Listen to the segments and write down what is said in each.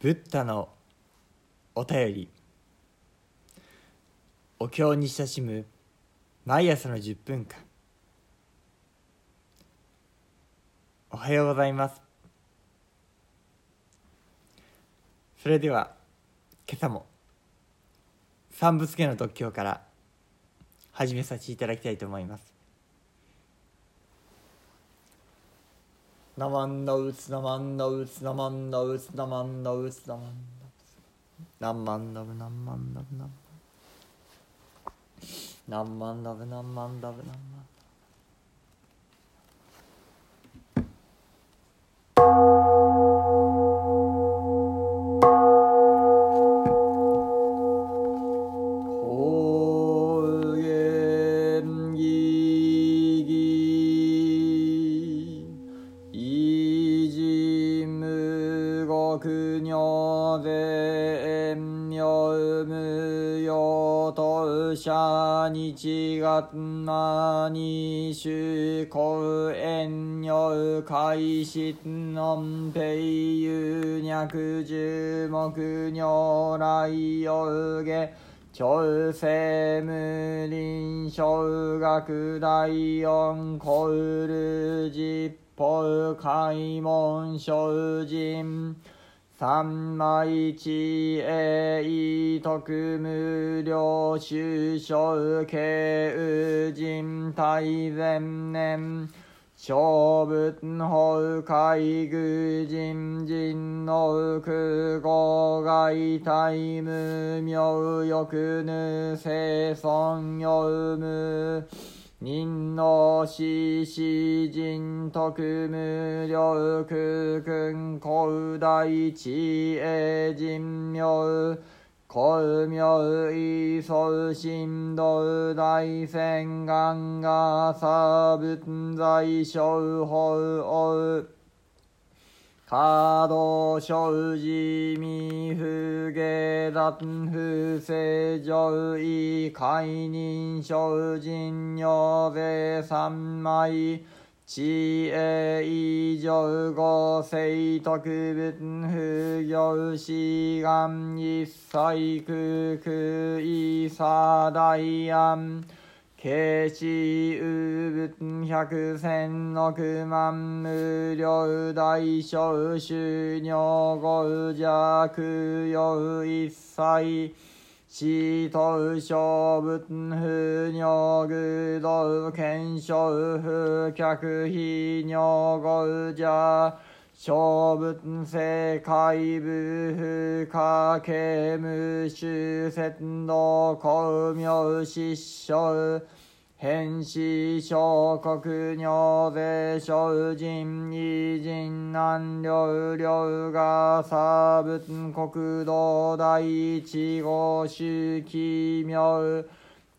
ブッダのお便り。お経に親しむ毎朝の10分間。おはようございます。それでは今朝も三仏家の特許から始めさせていただきたいと思います。ナマンダウツナマンダウツナマンダウツナマンダウツナマンダウツナマンダブナマンダブナナマンダブナマンダブナマン法社日月間に主公遠慮開始のんぺい有脈十目如来よげ朝鮮無林小学第四コール実法開門精進。三枚地栄徳無料修正慶人大前年。小仏法海愚人人の空語外大無名欲ぬ生存用無人の死死人徳無力君古大地恵人名孔明異相神道大仙願が差仏在小法。華道生寺未不下脱不正常位解任精進女税三枚。知恵以上五世特仏不行志願一切空空異差大安慶子有仏百千億万無量大小修行五弱用一切。死と小仏不尿具道検証不客非尿五者小仏世界部不可刑無修仙道光明失笑変死小国尿税小人異人難量量が差仏国道第一号宗奇妙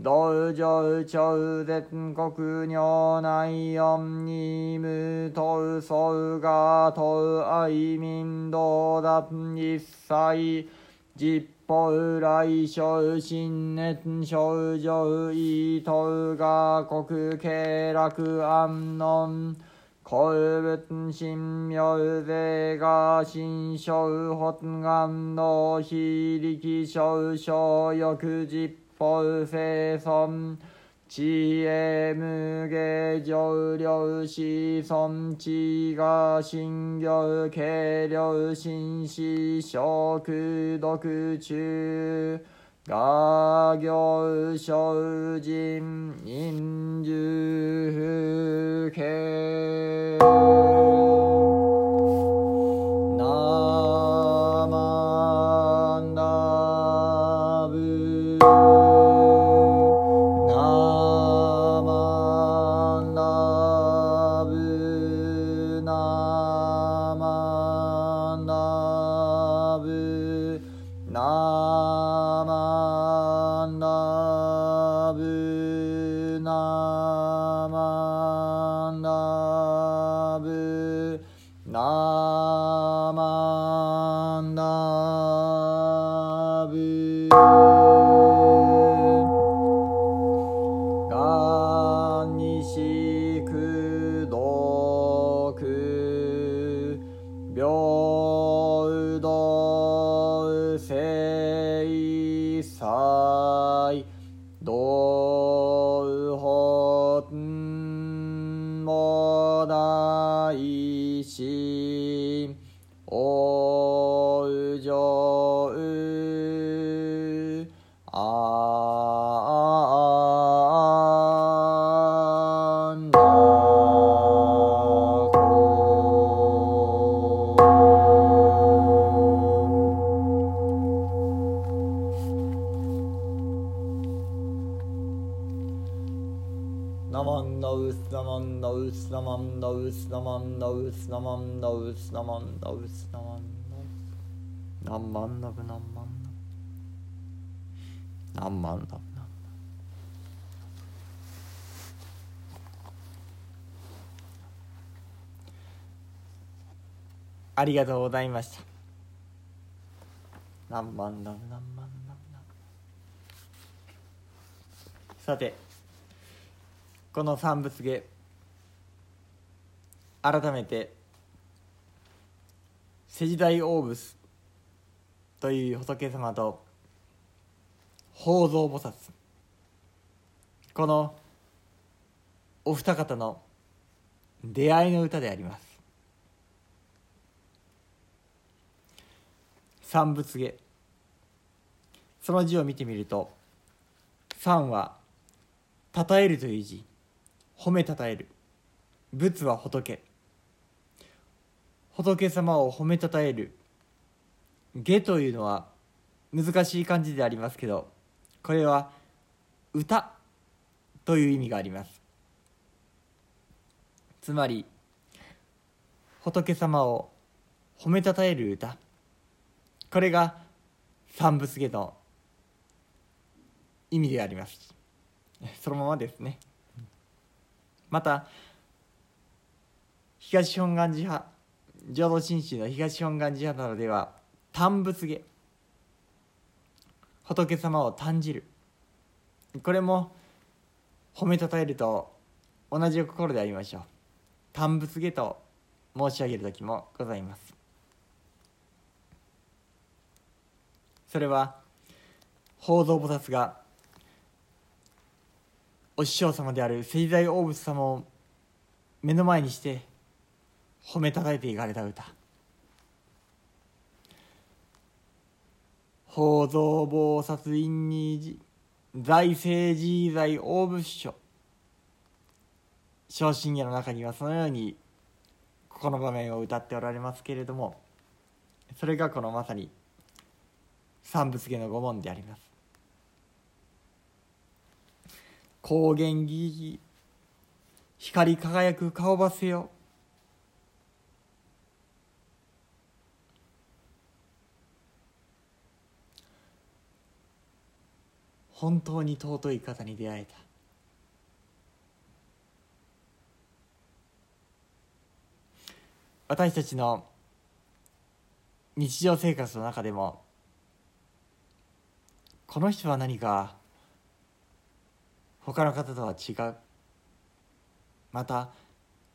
道場超絶国尿内四二無等相が等愛民道脱一切実法来小新熱症状意等が国経楽安穏古仏神妙税が新小発願の非力小小欲実法生存知恵無下上量子孫知が心行軽量心死小空毒中画行小人人獣ウスナマンダウスナマンダウスナマンダウスナマンダウスナマンダウスナマンダウス何万ダブ何万ダブ何万ダブありがとうございました何万ダブ何万ダブさてこの三仏芸改めて世時代大仏という仏様と宝蔵菩薩。このお二方の出会いの歌であります。三仏芸その字を見てみると三は「たたえる」という字。褒めたたえる。仏は仏。仏様を褒めたたえる。下というのは難しい漢字でありますけどこれは歌という意味があります。つまり仏様を褒めたたえる歌。これが三仏下の意味であります。そのままですね。また東本願寺派浄土真宗の東本願寺派などでは単仏下仏様を単じる。これも褒めたたえると同じ心でありましょう。単仏下と申し上げる時もございます。それは宝蔵菩薩がお師匠様である聖大大仏様を目の前にして褒めたたえていかれた歌。宝蔵菩薩院に財政自在大仏書昇進家の中にはそのようにこの場面を歌っておられますけれどもそれがこのまさに三仏家の御門であります。高原ギギ光り輝く顔ばせよ。本当に尊い方に出会えた。私たちの日常生活の中でもこの人は何か他の方とは違う。また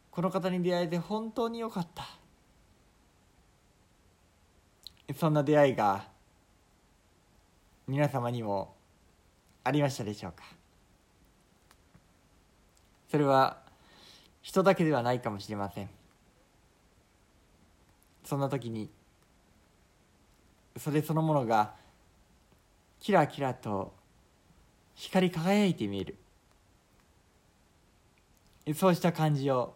この方に出会えて本当によかった。そんな出会いが皆様にもありましたでしょうか。それは人だけではないかもしれません。そんな時にそれそのものがキラキラと光り輝いて見える。そうした感じを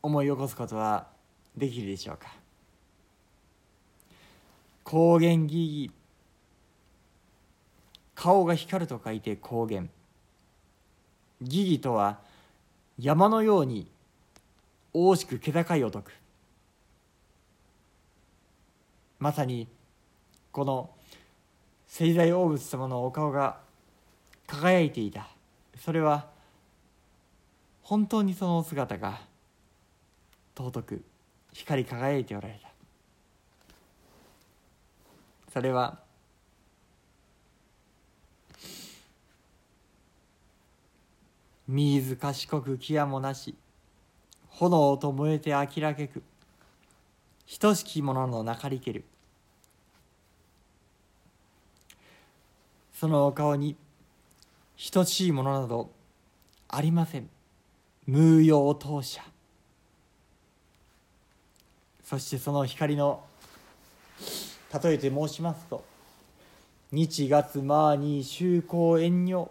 思い起こすことはできるでしょうか？光源義義顔が光ると書いて光源義義とは山のように大しく気高いお徳まさにこの聖大大仏様のお顔が輝いていた。それは本当にそのお姿が尊く光り輝いておられた。それは水賢く気やもなし炎と燃えてあきらけく等しきもののなかりける。そのお顔に等しいものなどありません。無用当社。そしてその光の例えて申しますと日月マーニー周光遠慮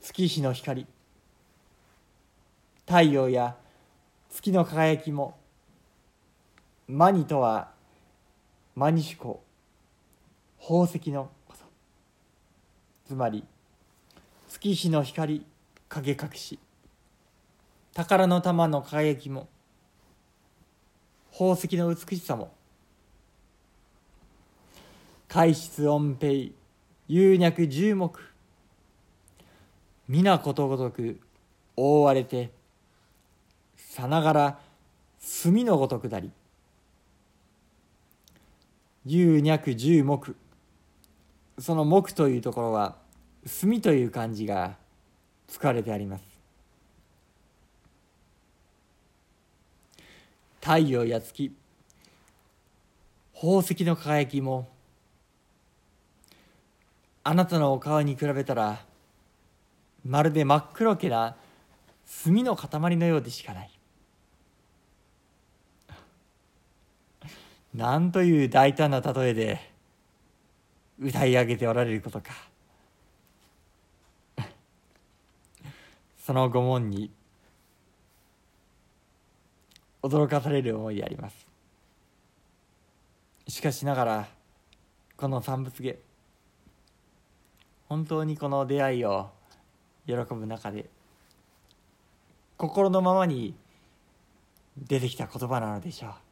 月日の光太陽や月の輝きもマニとはマニシュコ宝石のつまり月日の光影隠し。宝の玉の輝きも宝石の美しさも海質音平有脈十目皆ことごとく覆われてさながら墨のごとくなり有脈十目その木というところは墨という漢字が使われてあります。太陽や月。宝石の輝きも。あなたのお顔に比べたらまるで真っ黒けな墨の塊のようでしかない。なんという大胆な例えで歌い上げておられることか。その御門に驚かされる思いであります。しかしながらこの三仏芸本当にこの出会いを喜ぶ中で心のままに出てきた言葉なのでしょう。